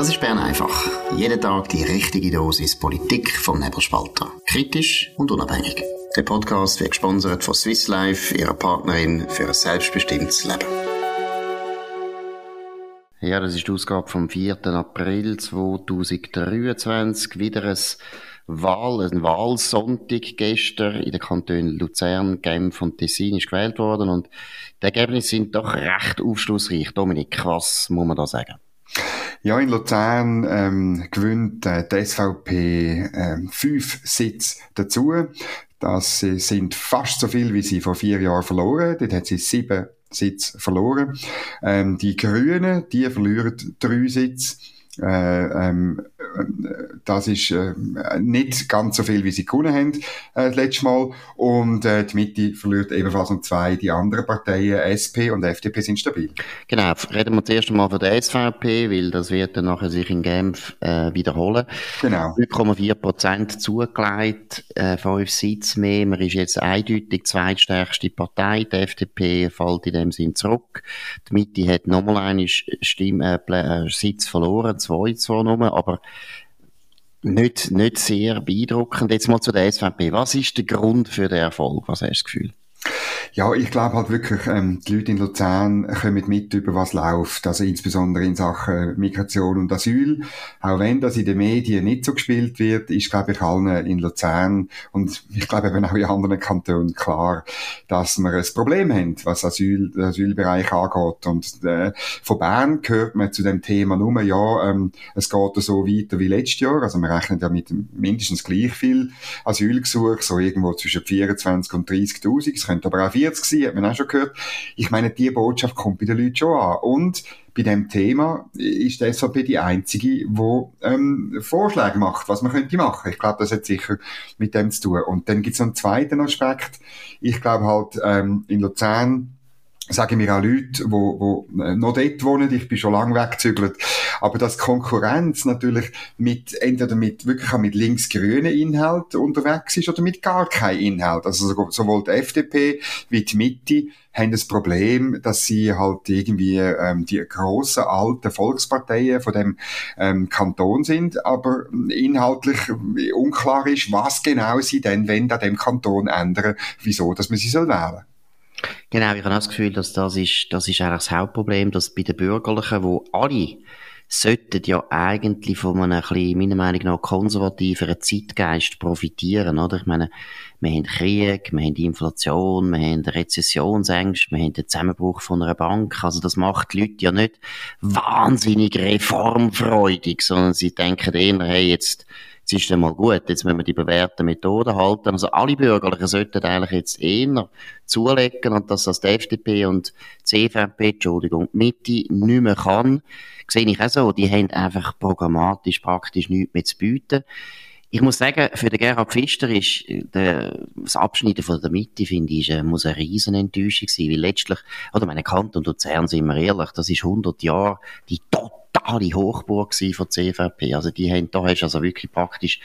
Das ist Bern einfach. Jeden Tag die richtige Dosis Politik vom Nebelspalter. Kritisch und unabhängig. Der Podcast wird gesponsert von Swiss Life, ihrer Partnerin für ein selbstbestimmtes Leben. Ja, das ist die Ausgabe vom 4. April 2023. Wieder ein Wahl, ein Wahlsonntag gestern in den Kantonen Luzern, Genf und Tessin ist gewählt worden und die Ergebnisse sind doch recht aufschlussreich. Dominik, was muss man da sagen? Ja, in Luzern ähm, gewinnt äh, die SVP äh, fünf Sitze dazu. Das sind fast so viel, wie sie vor vier Jahren verloren. Dort hat sie sieben Sitze verloren. Ähm, die Grünen, die verlieren drei Sitze. Äh, ähm, das ist äh, nicht ganz so viel, wie sie gewonnen haben äh, das letzte Mal. Und äh, die Mitte verliert ebenfalls um zwei. Die anderen Parteien, SP und FDP, sind stabil. Genau, reden wir zuerst einmal von der SVP, weil das wird dann nachher sich in Genf äh, wiederholen. Genau. 3,4 Prozent zugelegt, äh, fünf Sitze mehr. Man ist jetzt eindeutig die zweitstärkste Partei. Die FDP fällt in dem Sinn zurück. Die Mitte hat nochmal einen Stimme, äh, äh, Sitz verloren, zwei zwar nur, aber nicht, nicht sehr beeindruckend. Jetzt mal zu der SVP. Was ist der Grund für den Erfolg? Was hast du das Gefühl? Ja, ich glaube halt wirklich, ähm, die Leute in Luzern kommen mit über was läuft, also insbesondere in Sachen Migration und Asyl. Auch wenn das in den Medien nicht so gespielt wird, ist, glaube ich, allen in Luzern und ich glaube eben auch in anderen Kantonen klar, dass wir ein Problem haben, was Asyl, den Asylbereich angeht. Und äh, von Bern hört man zu dem Thema nur, ja, ähm, es geht so weiter wie letztes Jahr, also wir rechnen ja mit mindestens gleich viel Asylgesuch, so irgendwo zwischen 24 und 30'000 könnte aber auch 40 sein, hat man auch schon gehört. Ich meine, die Botschaft kommt bei den Leuten schon an. Und bei dem Thema ist die SVP die einzige, die ähm, Vorschläge macht, was man könnte machen. Ich glaube, das hat sicher mit dem zu tun. Und dann gibt es noch einen zweiten Aspekt. Ich glaube halt, ähm, in Luzern sagen mir auch Leute, wo, wo äh, noch dort wohnen, ich bin schon lange weggezügelt, aber dass Konkurrenz natürlich mit, entweder mit, wirklich auch mit links-grünen Inhalt unterwegs ist oder mit gar keinem Inhalt. Also sowohl die FDP wie die Mitte haben das Problem, dass sie halt irgendwie ähm, die grossen alten Volksparteien von dem ähm, Kanton sind, aber inhaltlich unklar ist, was genau sie denn wenn an dem Kanton ändern, wieso, dass man sie soll wählen. Genau, ich habe das Gefühl, dass das ist, das ist eigentlich das Hauptproblem, dass bei den Bürgerlichen, wo alle sollten ja eigentlich von einem, bisschen, meiner Meinung nach, konservativeren Zeitgeist profitieren, oder? Ich meine, wir haben Krieg, wir haben Inflation, wir haben Rezessionsängste, wir haben den Zusammenbruch von einer Bank. Also das macht die Leute ja nicht wahnsinnig reformfreudig, sondern sie denken eher, hey, jetzt jetzt ist dann mal gut, jetzt müssen wir die bewährten Methoden halten. Also alle Bürgerlichen sollten eigentlich jetzt eher zulegen und dass das die FDP und die CVP, Entschuldigung, die Mitte nicht mehr kann, sehe ich auch so. Die haben einfach programmatisch praktisch nichts mehr zu bieten. Ich muss sagen, für den Gerhard Pfister ist äh, der, das Abschneiden von der Mitte, finde ich, äh, muss eine riesen Enttäuschung sein, weil letztlich, oder meine Kanton und Luzern, sind wir ehrlich, das ist 100 Jahre die total totale Hochburg von CVP. Also die haben, da hast du also wirklich praktisch,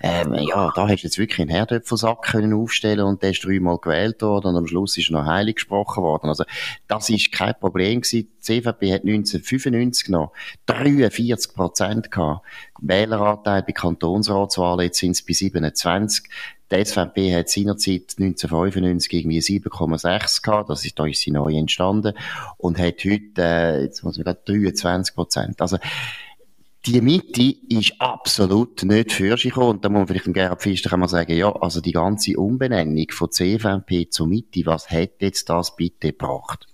ähm, ja, da hast du jetzt wirklich einen Herdöpfelsack können aufstellen und der ist dreimal gewählt worden und am Schluss ist noch heilig gesprochen worden. Also das ist kein Problem gewesen. Die CVP hat 1995 noch 43 Prozent gehabt. Wähleranteil bei Kantonsratswahlen, jetzt sind es bei 27. Die SVP hat seinerzeit 1995 irgendwie 7,6 gehabt. Das ist, da ist sie neu entstanden. Und hat heute, äh, jetzt muss man gerade 23 Prozent. Also, die Mitte ist absolut nicht für sich gekommen. Und da muss man vielleicht dem Gerhard Pfister mal sagen, ja, also die ganze Umbenennung von CVP zur Mitte, was hat jetzt das bitte gebracht?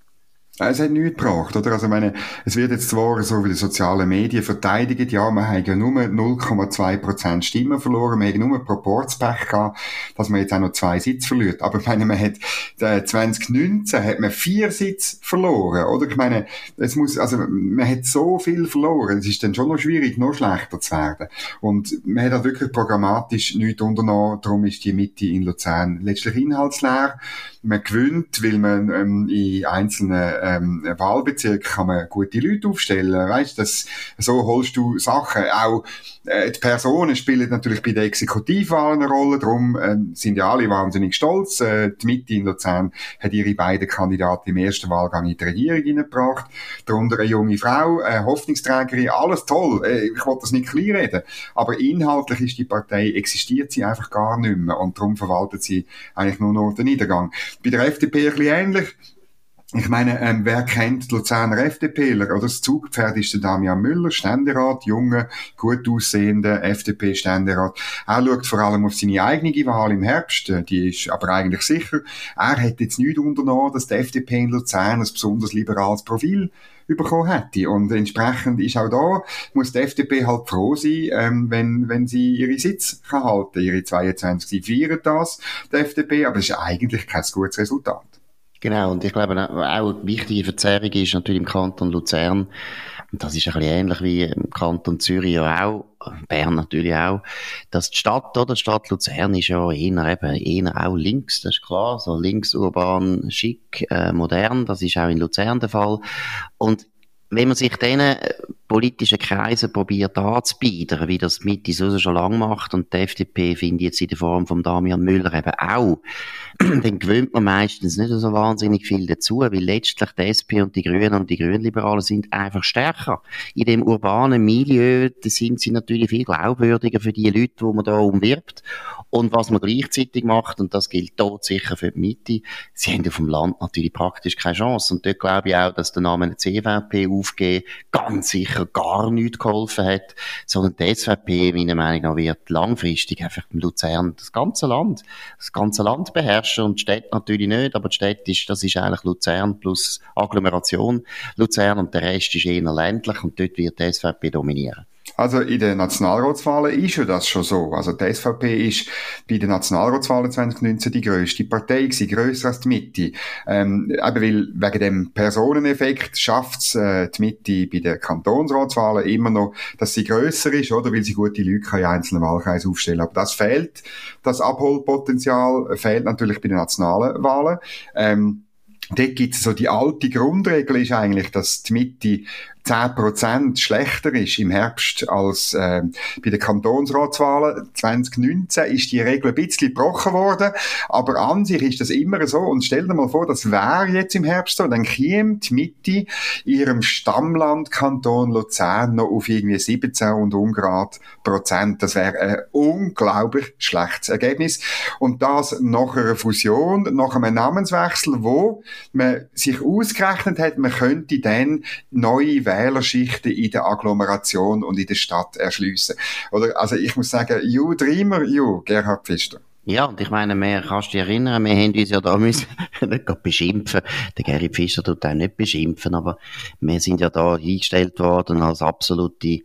Es hat nichts gebracht, oder? Also, ich meine, es wird jetzt zwar so wie die sozialen Medien verteidigt, ja, man hat ja nur 0,2% Stimmen verloren, man hat nur Proportspech gehabt, dass man jetzt auch noch zwei Sitze verliert. Aber ich meine, man hat, äh, 2019 hat man vier Sitze verloren, oder? Ich meine, es muss, also, man hat so viel verloren, es ist dann schon noch schwierig, noch schlechter zu werden. Und man hat halt wirklich programmatisch nichts unternommen, darum ist die Mitte in Luzern letztlich inhaltsleer. Man gewinnt, weil man ähm, in einzelnen ähm, Wahlbezirk kann man gute Leute aufstellen. Weißt, das, so holst du Sachen. Auch äh, die Personen spielen natürlich bei der Exekutivwahl eine Rolle. Darum ähm, sind ja alle wahnsinnig stolz. Äh, die Mitte in Luzern hat ihre beiden Kandidaten im ersten Wahlgang in die Regierung hineingebracht. Darunter eine junge Frau, eine Hoffnungsträgerin, alles toll. Äh, ich wollte das nicht kleinreden. Aber inhaltlich ist die Partei, existiert sie einfach gar nicht mehr. Und darum verwaltet sie eigentlich nur noch den Niedergang. Bei der FDP ein bisschen ähnlich. Ich meine, ähm, wer kennt Luzerner FDPler? Oder das Zugpferd ist der Damian Müller, Ständerat, junger, gut aussehender FDP-Ständerat. Er schaut vor allem auf seine eigene Wahl im Herbst, äh, die ist aber eigentlich sicher. Er hat jetzt nichts unternommen, dass die FDP in Luzern ein besonders liberales Profil bekommen hätte. Und entsprechend ist auch da, muss die FDP halt froh sein, ähm, wenn, wenn sie ihre Sitz kann halten. Ihre 22, sie feiern das, die FDP, aber es ist eigentlich kein gutes Resultat. Genau, und ich glaube auch eine wichtige Verzerrung ist natürlich im Kanton Luzern, und das ist ein bisschen ähnlich wie im Kanton Zürich ja auch, Bern natürlich auch, dass die Stadt, oder, die Stadt Luzern ist ja eher eben, eher auch links, das ist klar, so links, urban, schick, äh, modern, das ist auch in Luzern der Fall. Und wenn man sich diesen politischen Kreisen probiert anzubieten, wie das Mitte so schon lange macht und die FDP finde ich jetzt in der Form von Damian Müller eben auch, dann gewöhnt man meistens nicht so wahnsinnig viel dazu, weil letztlich die SP und die Grünen und die Grünliberalen sind einfach stärker. In dem urbanen Milieu sind sie natürlich viel glaubwürdiger für die Leute, die man da umwirbt. Und was man gleichzeitig macht, und das gilt dort sicher für die Mitte, sie haben auf dem Land natürlich praktisch keine Chance. Und dort glaube ich auch, dass der Name CVP aufgeben ganz sicher gar nichts geholfen hat, sondern die SVP, meiner Meinung nach, wird langfristig einfach im Luzern das ganze Land, das ganze Land beherrschen und die Städte natürlich nicht, aber die Städte ist, das ist eigentlich Luzern plus Agglomeration Luzern und der Rest ist eher ländlich und dort wird die SVP dominieren. Also in den Nationalratswahlen ist ja das schon so. Also die SVP ist bei den Nationalratswahlen 2019 die grösste Partei gewesen, grösser als die Mitte. Ähm, eben weil wegen dem Personeneffekt schafft es äh, die Mitte bei den Kantonsratswahlen immer noch, dass sie grösser ist, oder? Weil sie gute Leute kann in einzelnen Wahlkreisen aufstellen. Aber das fehlt, das Abholpotenzial fehlt natürlich bei den nationalen Wahlen. Ähm, Dort gibt es so die alte Grundregel ist eigentlich, dass die Mitte 10% schlechter ist im Herbst als äh, bei den Kantonsratswahlen 2019, ist die Regel ein bisschen gebrochen worden, aber an sich ist das immer so. Und stell dir mal vor, das wäre jetzt im Herbst so, dann käme die Mitte ihrem Stammland Kanton Luzern noch auf irgendwie 17 und Ungrad Prozent. Das wäre ein unglaublich schlechtes Ergebnis. Und das nach einer Fusion, nach einem Namenswechsel, wo man sich ausgerechnet hat, man könnte dann neue Wählerschichten in der Agglomeration und in der Stadt erschliessen. Oder, also ich muss sagen, you dreamer, you, Gerhard Pfister. Ja, und ich meine, wir, kannst du dich erinnern, wir haben uns ja da müssen, nicht beschimpfen. Der Gary Fischer tut auch nicht beschimpfen, aber wir sind ja da eingestellt worden als absolute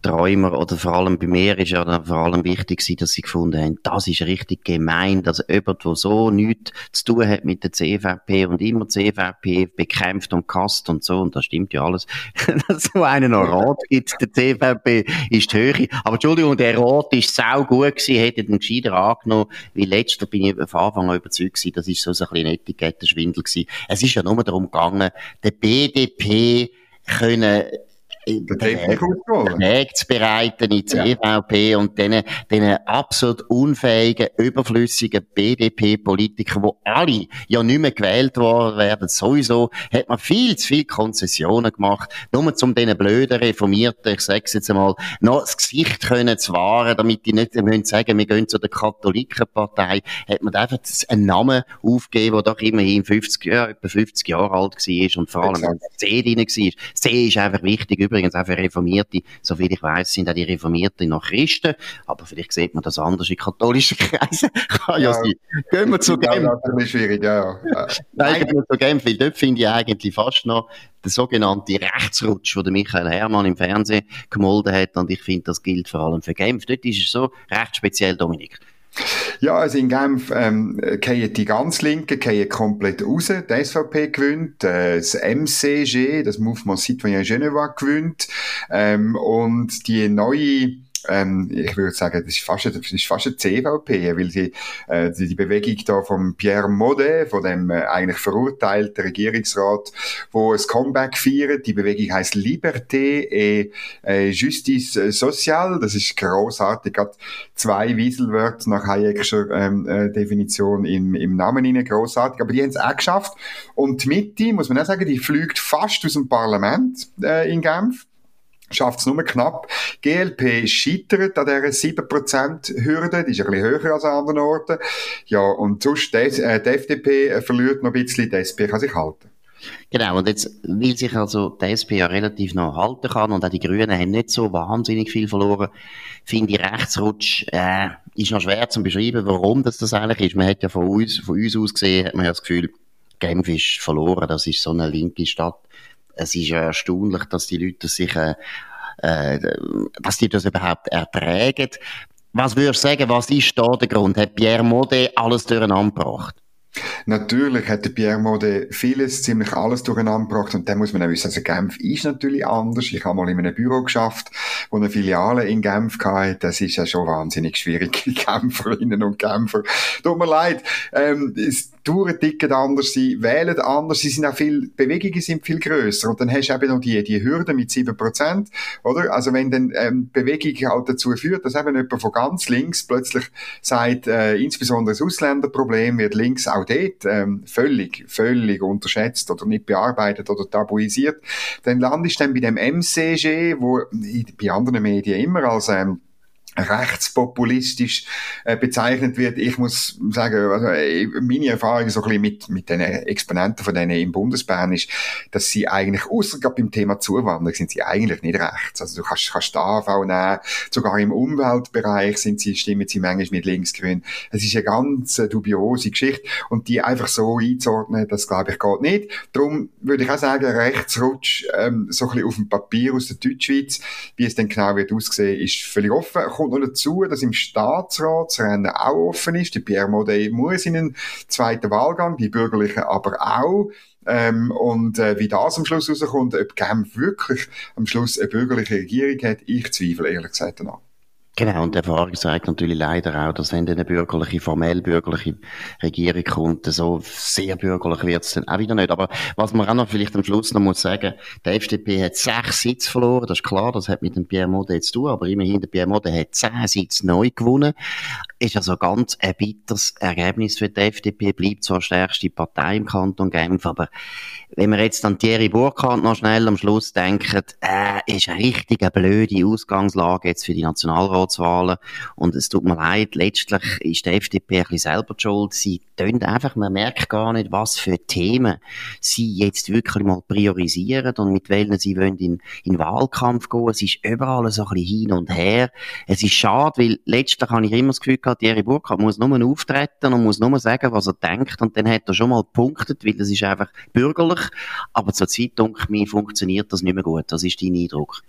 Träumer, oder vor allem bei mir ist ja vor allem wichtig gewesen, dass sie gefunden haben, das ist richtig gemein, dass jemand, der so nichts zu tun hat mit der CVP und immer CVP bekämpft und kasst und so, und das stimmt ja alles, dass so einen noch Rat gibt, der CVP ist die Höhe. Aber Entschuldigung, der Rat ist sau gut gewesen, hätte den gescheiter angenommen, wie letzter bin ich von Anfang an überzeugt gewesen, das ist so ein bisschen Etikettenschwindel gewesen. Es ist ja nur darum gegangen, der BDP können Weg zu bereiten in die EVP und diesen, diesen absolut unfähigen, überflüssigen BDP-Politikern, wo alle ja nicht mehr gewählt worden werden, sowieso, hat man viel zu viele Konzessionen gemacht, nur um diesen blöden Reformierten, ich sag's jetzt einmal, noch das Gesicht können zu wahren, damit die nicht müssen sagen, wir gehen zu der Katholikenpartei, hat man einfach einen Namen aufgegeben, der doch immerhin 50, ja, etwa 50 Jahre alt war und vor allem wenn C drin war. C ist einfach wichtig, übrigens auch für Reformierte, soviel ich weiß, sind auch die Reformierten noch Christen, aber vielleicht sieht man das anders in katholischen Kreisen. Kann ja, ja sein. Gehen wir zu Genf. Ja, das ist schwierig, ja. ja. Nein, gehen wir zu Genf, weil dort finde ich eigentlich fast noch der sogenannte Rechtsrutsch, den Michael Herrmann im Fernsehen gemolden hat und ich finde, das gilt vor allem für Genf. Dort ist es so recht speziell, Dominik. Ja, also in Genf ähm, gehen die ganz Linken gehen komplett raus. Die SVP gewinnt, äh, das MCG, das Mouvement Citoyen Geneva gewinnt ähm, und die neue ähm, ich würde sagen, das ist fast, das ist fast eine CVP, weil äh, die, die Bewegung da von Pierre Modet, von dem äh, eigentlich verurteilten Regierungsrat, wo ein Comeback feiert. Die Bewegung heißt Liberté et äh, Justice Sociale. Das ist großartig. Hat zwei Wieselwörter nach Hayek'scher ähm, äh, Definition im, im Namen innen großartig. Aber die haben es auch geschafft. Und die Mitte, muss man auch sagen, die fliegt fast aus dem Parlament äh, in Genf schafft es nur knapp. GLP scheitert an dieser 7%-Hürde, die ist ein bisschen höher als an anderen Orten. Ja, und sonst, die, äh, die FDP verliert noch ein bisschen, die SP kann sich halten. Genau, und jetzt, weil sich also die SP ja relativ noch halten kann und auch die Grünen haben nicht so wahnsinnig viel verloren, finde ich Rechtsrutsch, äh, ist noch schwer zu beschreiben, warum das das eigentlich ist. Man hat ja von uns, von uns aus gesehen, hat man ja das Gefühl, Genf ist verloren, das ist so eine linke Stadt es ist ja erstaunlich, dass die Leute sich, äh, äh, dass die das überhaupt ertragen. Was würdest du sagen, was ist da der Grund? Hat Pierre Modet alles durcheinander gebracht? Natürlich hat Pierre Mode vieles, ziemlich alles durcheinander gebracht und dann muss man auch wissen, also Genf ist natürlich anders. Ich habe mal in einem Büro geschafft, wo eine Filiale in Genf hatte. Das ist ja schon wahnsinnig schwierig, Genferinnen und Genfer. Tut mir leid, ähm, es Touren ticken anders, sie wählen anders, sie sind auch viel, Bewegungen sind viel grösser. Und dann hast du eben noch die, die Hürde mit 7%, oder? Also wenn dann ähm, Bewegung halt dazu führt, dass eben jemand von ganz links plötzlich sagt, äh, insbesondere das Ausländerproblem wird links auch dort ähm, völlig, völlig unterschätzt oder nicht bearbeitet oder tabuisiert, dann landest du dann bei dem MCG, wo bei anderen Medien immer als ähm, rechtspopulistisch äh, bezeichnet wird. Ich muss sagen, also, äh, meine Erfahrung so ein bisschen mit, mit den Exponenten von denen im Bundesbahn ist, dass sie eigentlich, außer gerade beim Thema Zuwanderung, sind sie eigentlich nicht rechts. Also du kannst, kannst da AV nehmen, sogar im Umweltbereich sind sie, stimmen sie manchmal mit linksgrün. Es ist eine ganz äh, dubiose Geschichte und die einfach so einzuordnen, das glaube ich geht nicht. Darum würde ich auch sagen, Rechtsrutsch ähm, so ein bisschen auf dem Papier aus der Deutschschweiz, wie es dann genau wird aussehen, ist völlig offen kommt noch dazu, dass im Staatsrat das Rennen auch offen ist. Der Pierre Modet muss in den zweiten Wahlgang, die Bürgerlichen aber auch. Ähm, und äh, wie das am Schluss rauskommt, ob Genf wirklich am Schluss eine bürgerliche Regierung hat, ich zweifle ehrlich gesagt danach. Genau, und die Erfahrung zeigt natürlich leider auch, dass wenn eine bürgerliche, formell bürgerliche Regierung kommt, so sehr bürgerlich wird es dann auch wieder nicht. Aber was man auch noch vielleicht am Schluss noch muss sagen, der FDP hat sechs Sitze verloren, das ist klar, das hat mit dem Pierre Modet zu tun, aber immerhin, der Pierre Modet hat zehn Sitze neu gewonnen. Ist also ganz ein bitteres Ergebnis für die FDP, bleibt zwar stärkste Partei im Kanton Genf, aber wenn wir jetzt an Thierry Burkhardt noch schnell am Schluss denken, äh, ist eine richtig eine blöde Ausgangslage jetzt für die Nationalratswahlen. Und es tut mir leid, letztlich ist die FDP ein bisschen selber schuld. Sie tun einfach, man merkt gar nicht, was für Themen sie jetzt wirklich mal priorisieren und mit welchen sie wollen in, in Wahlkampf gehen. Es ist überall so ein bisschen hin und her. Es ist schade, weil letztlich habe ich immer das Gefühl gehabt, Thierry Burkhardt muss nur auftreten und muss nur sagen, was er denkt und dann hat er schon mal gepunktet, weil das ist einfach bürgerlich aber zur Zeit, denke mir, funktioniert das nicht mehr gut. Das ist dein Eindruck?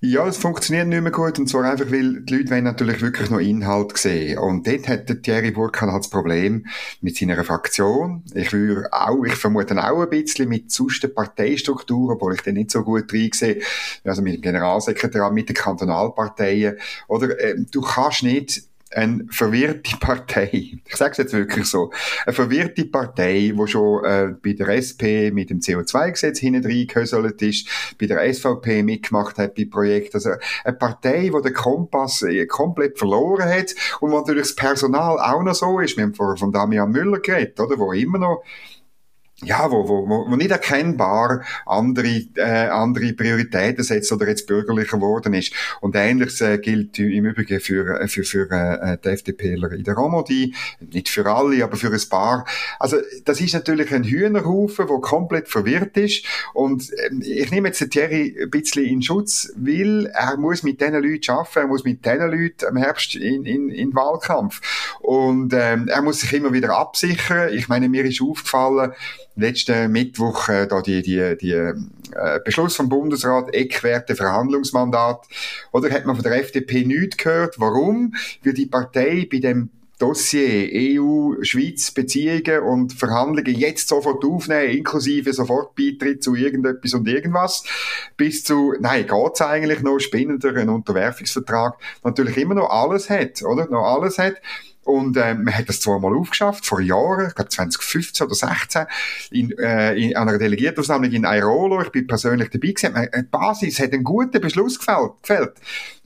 Ja, es funktioniert nicht mehr gut und zwar einfach, weil die Leute wollen natürlich wirklich noch Inhalt sehen. Und dort hat Thierry Burkhardt halt das Problem mit seiner Fraktion. Ich würde auch, ich vermute auch ein bisschen mit sonst der Parteistruktur, obwohl ich den nicht so gut reinsehe, also mit dem Generalsekretariat, mit den Kantonalparteien. Oder äh, du kannst nicht eine verwirrte Partei, ich sage es jetzt wirklich so, eine verwirrte Partei, die schon äh, bei der SP mit dem CO2-Gesetz hinten reingehöselt ist, bei der SVP mitgemacht hat bei Projekten, also eine Partei, die den Kompass äh, komplett verloren hat und wo natürlich das Personal auch noch so ist, wir haben vorher von Damian Müller geredet, oder, wo immer noch ja, wo, wo, wo nicht erkennbar andere, äh, andere Prioritäten setzt oder jetzt bürgerlicher geworden ist. Und ähnliches äh, gilt im Übrigen für, äh, für, für äh, die FDPler in der Romandie. Nicht für alle, aber für ein paar. Also, das ist natürlich ein Hühnerhaufen, der komplett verwirrt ist. Und äh, ich nehme jetzt Thierry ein bisschen in Schutz, weil er muss mit diesen Leuten arbeiten, er muss mit diesen Leuten im Herbst in, in, in Wahlkampf. Und ähm, er muss sich immer wieder absichern. Ich meine, mir ist aufgefallen, letzten Mittwoch äh, da die, die, die äh, Beschluss vom Bundesrat, Eckwerte, Verhandlungsmandat, oder hat man von der FDP nichts gehört. Warum? Weil die Partei bei dem Dossier EU-Schweiz-Beziehungen und Verhandlungen jetzt sofort aufnehmen, inklusive sofort Beitritt zu irgendetwas und irgendwas, bis zu, nein, geht's eigentlich noch, spinnender, ein Unterwerfungsvertrag, natürlich immer noch alles hat, oder? Noch alles hat. Und äh, man hat das zweimal aufgeschafft, vor Jahren, ich glaube 2015 oder 2016, in, äh, in einer Delegiertenversammlung in Airolo. Ich bin persönlich dabei gewesen. Die Basis hat einen guten Beschluss gefällt. gefällt.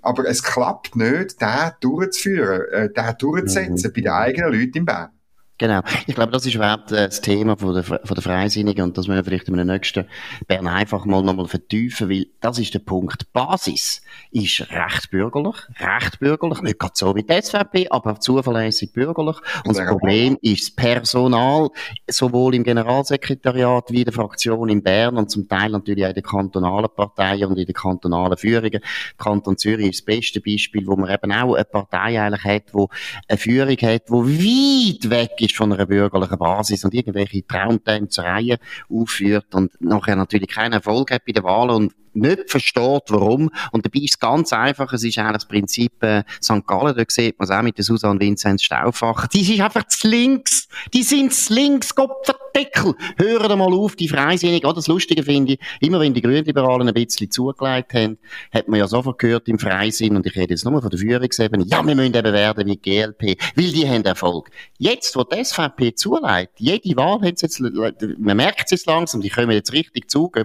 Aber es klappt nicht, den durchzuführen, äh, den durchzusetzen mhm. bei den eigenen Leuten in Bern. Genau. Ich glaube, das ist überhaupt äh, das Thema von der, von der Freisinnigen und das müssen wir vielleicht in einem nächsten Bern einfach mal nochmal vertiefen, weil das ist der Punkt. Die Basis ist recht bürgerlich, recht bürgerlich, nicht gerade so wie die SVP, aber zuverlässig bürgerlich. Und das Problem ist das Personal, sowohl im Generalsekretariat wie in der Fraktion in Bern und zum Teil natürlich auch in den kantonalen Parteien und in den kantonalen Führungen. Kanton Zürich ist das beste Beispiel, wo man eben auch eine Partei eigentlich hat, wo eine Führung hat, wo weit weg ist von einer bürgerlichen Basis und irgendwelche Traumtänzereien aufführt und nachher natürlich keinen Erfolg hat bei den Wahlen und nicht versteht, warum. Und dabei ist es ganz einfach, es ist eigentlich das Prinzip äh, St. Gallen, da sieht man es auch mit der Susanne Vinzenz Stauffacher. Die ist einfach zu links. Die sind zu links, Gottverdeckel. Hören mal auf, die Freisinnigen. Oh, das Lustige finde ich, immer wenn die Grünliberalen ein bisschen zugelegt haben, hat man ja sofort gehört im Freisinn, und ich rede jetzt nur von der Führungsebene, ja, wir müssen eben werden wie GLP, weil die haben Erfolg. Jetzt, wo die SVP zuleitet, jede Wahl hat jetzt, man merkt es jetzt langsam, die kommen jetzt richtig Zug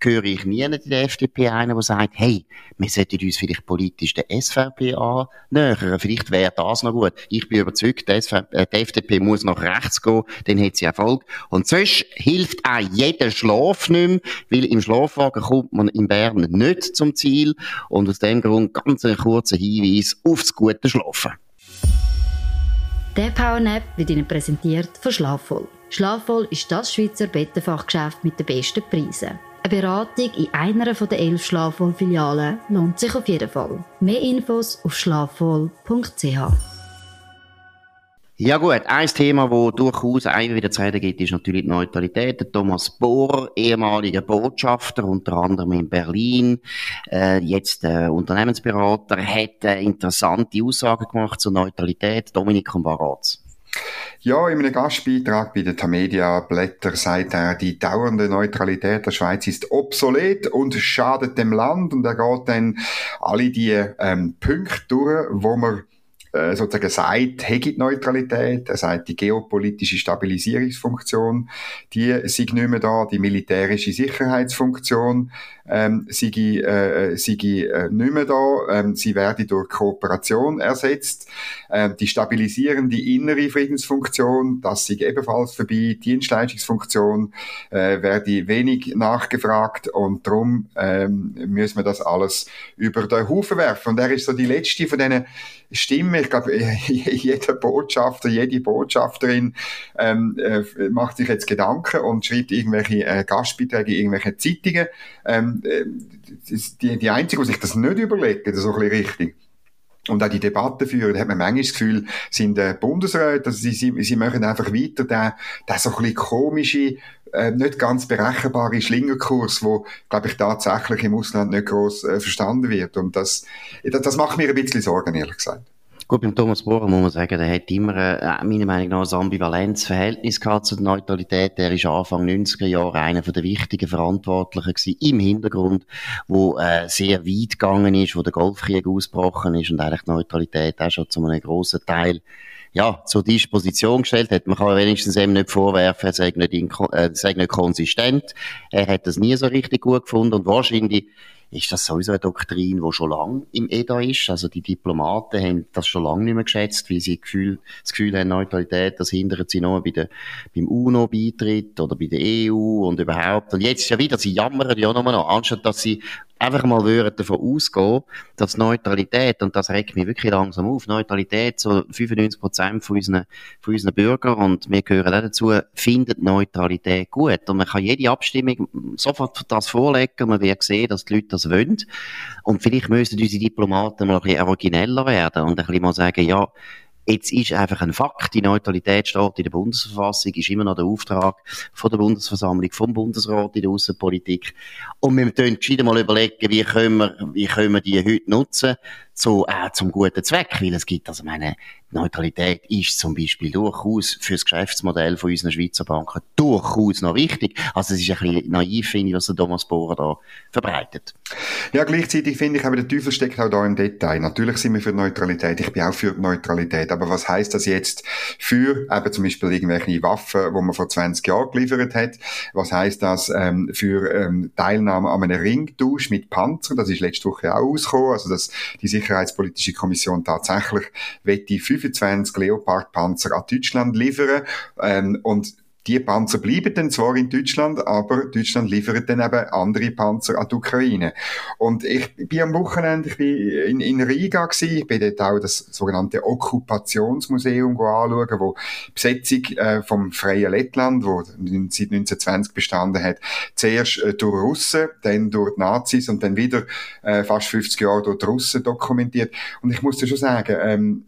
höre ich nie in der FDP einen, der sagt, hey, wir sollten uns vielleicht politisch der SVP annähern. Vielleicht wäre das noch gut. Ich bin überzeugt, die, SVP, äh, die FDP muss nach rechts gehen, dann hat sie Erfolg. Und sonst hilft auch jeder Schlaf nicht mehr, weil im Schlafwagen kommt man in Bern nicht zum Ziel. Und aus dem Grund ganz ein kurzer Hinweis aufs gute Schlafen. Der Powernap wird Ihnen präsentiert von Schlafvoll. Schlafvoll ist das Schweizer Bettenfachgeschäft mit den besten Preisen. Eine Beratung in einer der elf Schlafwohl-Filialen lohnt sich auf jeden Fall. Mehr Infos auf schlafwohl.ch. Ja gut, ein Thema, wo durchaus immer wieder zu reden gibt, ist natürlich die Neutralität. Thomas Bohr, ehemaliger Botschafter, unter anderem in Berlin, äh, jetzt äh, Unternehmensberater, hat äh, interessante Aussagen gemacht zur Neutralität. Dominik Baratz. Ja, in einem Gastbeitrag bei den Tamedia Blätter sagt er, die dauernde Neutralität der Schweiz ist obsolet und schadet dem Land. Und er geht dann alle die ähm, Punkte durch, wo man sozusagen sagt, Hegit Neutralität, er sagt, die geopolitische Stabilisierungsfunktion, die sei nicht mehr da, die militärische Sicherheitsfunktion ähm, sei, äh, sei äh, nicht mehr da, ähm, sie werde durch Kooperation ersetzt, ähm, die stabilisierende innere Friedensfunktion, das sei ebenfalls vorbei, Dienstleistungsfunktion äh, werde wenig nachgefragt und darum ähm, müssen wir das alles über den Haufen werfen. Und er ist so die letzte von diesen Stimmen, ich glaube, jeder Botschafter, jede Botschafterin ähm, äh, macht sich jetzt Gedanken und schreibt irgendwelche äh, Gastbeiträge irgendwelche Zeitungen. Ähm, äh, die, die Einzige, die sich das nicht überlegen, das ist so ein bisschen richtig und auch die Debatte führen, da hat man manchmal das Gefühl, sind äh, Bundesräte, also sie, sie, sie machen einfach weiter den, den so ein bisschen komische, äh, nicht ganz berechenbare Schlingerkurs, wo, glaube ich, tatsächlich im Ausland nicht gross äh, verstanden wird. Und das, das, das macht mir ein bisschen Sorgen, ehrlich gesagt. Gut, beim Thomas Bohrer muss man sagen, der hat immer, äh, meiner Meinung nach, ein ambivalentes Verhältnis gehabt zur Neutralität. Der ist Anfang 90er Jahre einer der wichtigen Verantwortlichen gewesen, im Hintergrund, wo äh, sehr weit gegangen ist, wo der Golfkrieg ausgebrochen ist und eigentlich die Neutralität auch schon zu einem grossen Teil ja, zur Disposition gestellt hat. Man kann wenigstens eben nicht vorwerfen, er sei nicht, äh, sei nicht konsistent. Er hat das nie so richtig gut gefunden und wahrscheinlich ist das sowieso eine Doktrin, die schon lange im EDA ist. Also die Diplomaten haben das schon lange nicht mehr geschätzt, weil sie Gefühl, das Gefühl haben, Neutralität, das hindert sie noch bei der, beim UNO-Beitritt oder bei der EU und überhaupt. Und jetzt ist ja wieder, sie jammern ja nochmal noch, anstatt dass sie einfach mal würden davon ausgehen, dass Neutralität, und das regt mich wirklich langsam auf, Neutralität, so 95 Prozent von unseren, von unseren Bürgern, und wir gehören auch dazu, findet Neutralität gut. Und man kann jede Abstimmung sofort das vorlegen, man wird sehen, dass die Leute das wollen. Und vielleicht müssen unsere Diplomaten mal ein bisschen origineller werden und ein bisschen mal sagen, ja, Jetzt ist einfach ein Fakt, die Neutralität steht in der Bundesverfassung, ist immer noch der Auftrag von der Bundesversammlung, vom Bundesrat in der Außenpolitik. Und wir müssen gescheiter mal überlegen, wie können wir, wie können wir die heute nutzen. zu, äh, zum guten Zweck, weil es gibt, also meine, Neutralität ist zum Beispiel durchaus fürs Geschäftsmodell von unseren Schweizer Banken durchaus noch wichtig. Also es ist ein bisschen naiv, finde ich, was der Thomas Bohrer da verbreitet. Ja, gleichzeitig finde ich, aber der Teufel steckt auch da im Detail. Natürlich sind wir für Neutralität. Ich bin auch für Neutralität. Aber was heißt das jetzt für eben zum Beispiel irgendwelche Waffen, wo man vor 20 Jahren geliefert hat? Was heißt das ähm, für ähm, Teilnahme an einem Ringtausch mit Panzer? Das ist letzte Woche auch ausgekommen. Also dass die Sicherheitspolitische Kommission tatsächlich wette 25 Leopard-Panzer an Deutschland liefern. Ähm, und die Panzer bleiben dann zwar in Deutschland, aber Deutschland liefert dann eben andere Panzer an die Ukraine. Und ich bin am Wochenende, ich bin in, in Riga gewesen, ich bin dort auch das sogenannte Okkupationsmuseum anschauen, wo die Besetzung äh, vom Freien Lettland, wo seit 1920 bestanden hat, zuerst äh, durch Russen, dann durch die Nazis und dann wieder äh, fast 50 Jahre durch die Russen dokumentiert. Und ich muss dir schon sagen, ähm,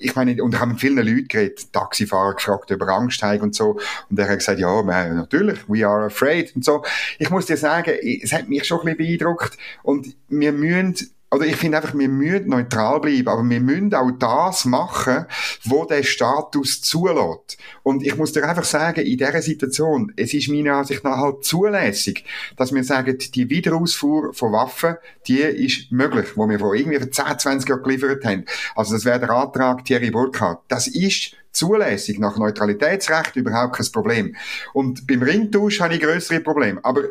ich meine, und ich habe mit vielen Leuten geredet, Taxifahrer gefragt über Angst und so. Und und er hat gesagt, ja, natürlich, we are afraid und so. Ich muss dir sagen, es hat mich schon ein bisschen beeindruckt und wir müssen oder ich finde einfach, wir müssen neutral bleiben, aber wir müssen auch das machen, wo der Status zulässt. Und ich muss dir einfach sagen, in dieser Situation, es ist meiner Ansicht nach halt zulässig, dass wir sagen, die Wiederausfuhr von Waffen, die ist möglich, wo wir vor irgendwie 10, 20 Jahren geliefert haben. Also das wäre der Antrag Thierry Burkhardt. Das ist zulässig nach Neutralitätsrecht überhaupt kein Problem. Und beim Ringtausch habe ich größere Probleme. Aber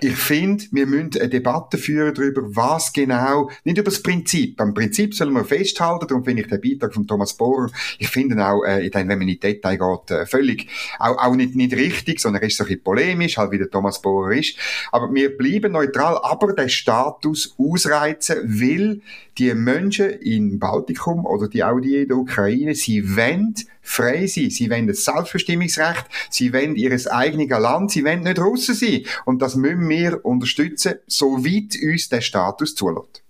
ich finde, wir müssen eine Debatte führen darüber, was genau, nicht über das Prinzip. Am Prinzip sollen wir festhalten, darum finde ich den Beitrag von Thomas Bohrer, ich finde auch, äh, wenn man in die Detail geht, äh, völlig, auch, auch nicht, nicht richtig, sondern er ist so ein bisschen polemisch, halt wie der Thomas Bohrer ist. Aber wir bleiben neutral, aber den Status ausreizen, will die Menschen im Baltikum oder die auch die in der Ukraine, sie wollen frei sein. Sie wollen das Selbstbestimmungsrecht, sie wollen ihr eigenes Land, sie wollen nicht Russen sein. Und das müssen wir unterstützen, soweit uns der Status zulässt.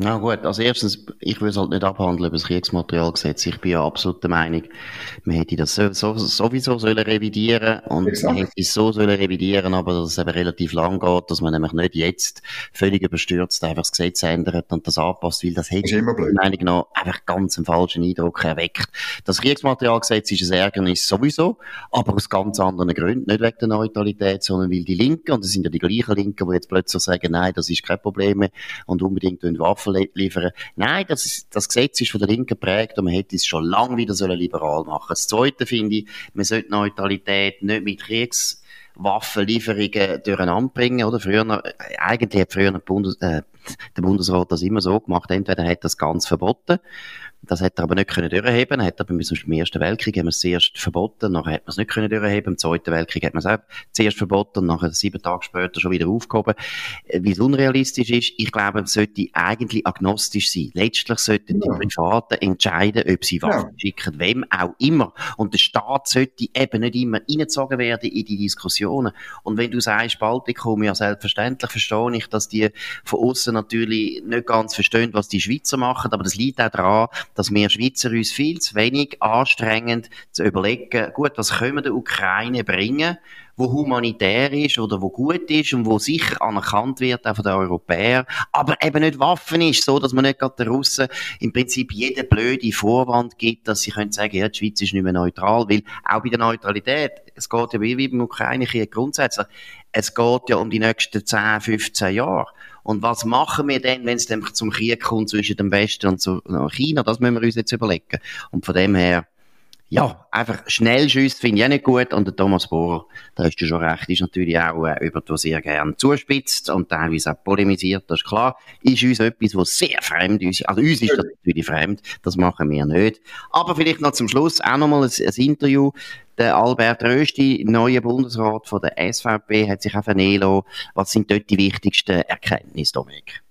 Na gut, als erstens, ich will es halt nicht abhandeln über das Kriegsmaterialgesetz. Ich bin ja absolut der Meinung, man hätte das so, so, sowieso sollen revidieren und Exakt. man hätte es so sollen revidieren, aber dass es eben relativ lang geht, dass man nämlich nicht jetzt völlig überstürzt einfach das Gesetz ändert und das anpasst, weil das hätte meiner Meinung nach einfach ganz einen falschen Eindruck erweckt. Das Kriegsmaterialgesetz ist ein Ärgernis sowieso, aber aus ganz anderen Gründen, nicht wegen der Neutralität, sondern weil die Linken, und das sind ja die gleichen Linken, die jetzt plötzlich sagen, nein, das ist kein Problem mehr und unbedingt Waffen liefern. Nein, das, ist, das Gesetz ist von der Linken geprägt und man hätte es schon lange wieder liberal machen Das Zweite finde ich, man sollte Neutralität nicht mit Kriegswaffenlieferungen durcheinander bringen, oder? Früher, eigentlich hat früher der, Bundes, äh, der Bundesrat das immer so gemacht. Entweder hat das ganz verbotten das hat er aber nicht können durchheben. Hat er beim Ersten Weltkrieg haben wir es zuerst verboten, nachher hat man es nicht können durchheben. Im Zweiten Weltkrieg hat man es auch zuerst verboten und nachher sieben Tage später schon wieder aufgehoben. Äh, Wie es unrealistisch ist, ich glaube, es sollte eigentlich agnostisch sein. Letztlich sollten ja. die Privaten entscheiden, ob sie Waffen ja. schicken, wem auch immer. Und der Staat sollte eben nicht immer reingezogen werden in die Diskussionen. Und wenn du sagst, Baltikum, ja selbstverständlich verstehe ich, dass die von außen natürlich nicht ganz verstehen, was die Schweizer machen, aber das liegt auch daran, dass wir Schweizer uns viel zu wenig anstrengend zu überlegen, gut, was können wir der Ukraine bringen, wo humanitär ist oder wo gut ist und wo sicher anerkannt wird auch von den Europäern, aber eben nicht Waffen ist, so dass man nicht gerade den Russen im Prinzip jede blöde Vorwand gibt, dass sie können sagen, ja, die Schweiz ist nicht mehr neutral, weil auch bei der Neutralität, es geht ja wie beim Ukraine-Krieg grundsätzlich, es geht ja um die nächsten 10, 15 Jahre. Und was machen wir denn, wenn es zum Krieg kommt zwischen dem Westen und zu, China? Das müssen wir uns jetzt überlegen. Und von dem her, ja, einfach schnell schießt finde ich auch nicht gut. Und der Thomas Bohrer, da hast du schon recht, ist natürlich auch äh, über das sehr gerne zuspitzt und teilweise auch polemisiert, das ist klar. Ist uns etwas, was sehr fremd ist. Also uns ist das natürlich fremd, das machen wir nicht. Aber vielleicht noch zum Schluss auch nochmal ein, ein Interview der Albert Rösti, neuer Bundesrat von der SVP, hat sich auch vernehmen Was sind dort die wichtigsten Erkenntnisse, Dominik?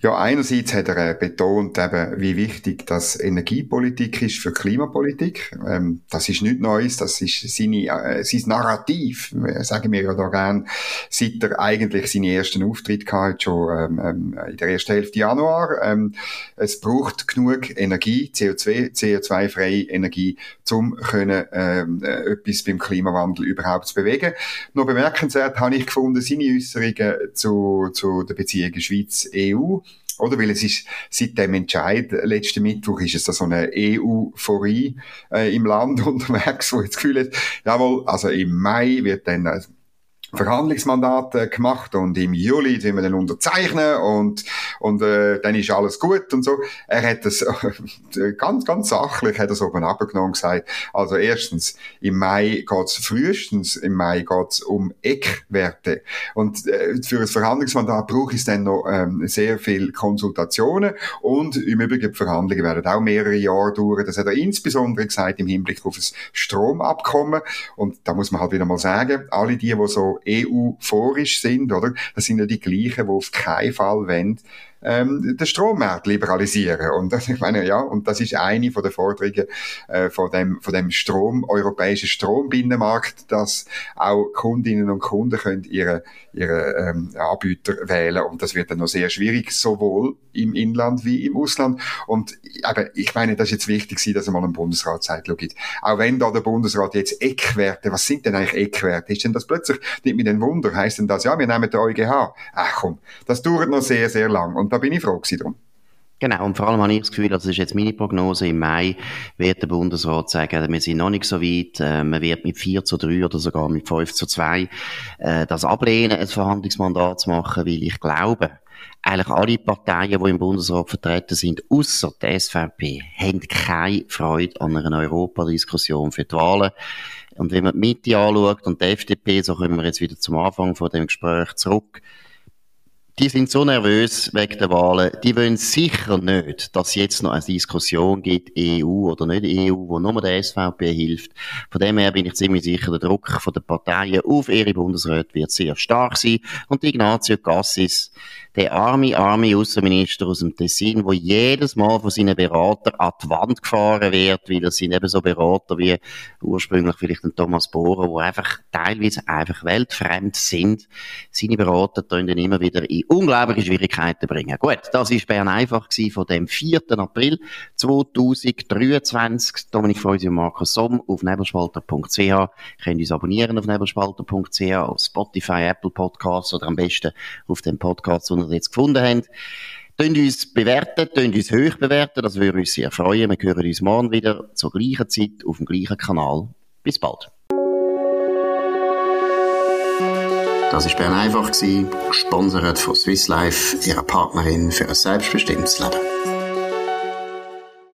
Ja, einerseits hat er äh, betont, eben, wie wichtig das Energiepolitik ist für Klimapolitik. Ähm, das ist nichts Neues, das ist seine, äh, sein Narrativ, sagen wir ja da gern, seit er eigentlich seinen ersten Auftritt gehabt schon ähm, ähm, in der ersten Hälfte Januar. Ähm, es braucht genug Energie, CO2, CO2-freie Energie, um können, ähm, äh, etwas beim Klimawandel überhaupt zu bewegen. Noch bemerkenswert habe ich gefunden, seine Äußerungen zu, zu der Beziehung Schweiz EU oder? Weil es ist, seit dem Entscheid, letzten Mittwoch, ist es so eine EU-Phorie äh, im Land unterwegs, wo ich das Gefühl hat, jawohl, also im Mai wird dann äh, Verhandlungsmandat gemacht und im Juli sind wir dann unterzeichnen und und äh, dann ist alles gut und so. Er hat das äh, ganz ganz sachlich hat so oben abgenommen und gesagt. Also erstens im Mai geht's frühestens im Mai geht's um Eckwerte und äh, für ein Verhandlungsmandat braucht es dann noch ähm, sehr viel Konsultationen und im Übrigen die Verhandlungen werden auch mehrere Jahre dauern. Das hat er insbesondere gesagt im Hinblick auf das Stromabkommen und da muss man halt wieder mal sagen, alle die, die so EU-phorisch sind, oder? Das sind ja die gleichen, die auf keinen Fall wollen, ähm, den Strommarkt liberalisieren. Und das, ich meine, ja, und das ist eine von den Forderungen äh, von dem, von dem Strom, europäischen Strombinnenmarkt, dass auch Kundinnen und Kunden können ihre, ihre ähm, Anbieter wählen. Und das wird dann noch sehr schwierig, sowohl im Inland wie im Ausland. Und aber ich meine, das ist jetzt wichtig, dass einmal ein Bundesrat sagt, gibt. Auch wenn da der Bundesrat jetzt Eckwerte, was sind denn eigentlich Eckwerte? Ist denn das plötzlich, nicht mit dem Wunder, heißt denn das, ja, wir nehmen den EuGH. Ach komm, das dauert noch sehr, sehr lang. Und da bin ich froh drum. Genau, und vor allem habe ich das Gefühl, das ist jetzt meine Prognose, im Mai wird der Bundesrat sagen, wir sind noch nicht so weit, äh, man wird mit 4 zu 3 oder sogar mit 5 zu 2 äh, das ablehnen, ein Verhandlungsmandat zu machen, weil ich glaube, eigentlich alle Parteien, die im Bundesrat vertreten sind, außer der SVP, haben keine Freude an einer Europadiskussion für die Wahlen. Und wenn man die Mitte anschaut und die FDP, so kommen wir jetzt wieder zum Anfang von dem Gespräch zurück, die sind so nervös wegen der Wahlen, die wollen sicher nicht, dass es jetzt noch eine Diskussion gibt, EU oder nicht EU, wo nur der SVP hilft. Von dem her bin ich ziemlich sicher, der Druck von den Parteien auf ihre Bundesräte wird sehr stark sein. Und Ignazio Cassis, der arme, arme Außenminister aus dem Tessin, wo jedes Mal von seinen Beratern an die Wand gefahren wird, weil das sind eben so Berater wie ursprünglich vielleicht ein Thomas Bohrer, wo einfach teilweise einfach weltfremd sind. Seine Berater tun dann immer wieder in unglaubliche Schwierigkeiten bringen. Gut, das ist Bern einfach von dem 4. April 2023. Dominik Freusi und Markus Somm auf nebelspalter.ch. Könnt uns abonnieren auf nebelspalter.ch, auf Spotify, Apple Podcasts oder am besten auf dem Podcast, ihr jetzt gefunden habt. Tönt uns bewerten, tönt uns hoch bewerten, das würde uns sehr freuen. Wir hören uns morgen wieder zur gleichen Zeit auf dem gleichen Kanal. Bis bald. Das war Bern einfach, gesponsert von Swiss Life, ihrer Partnerin für ein selbstbestimmtes Leben.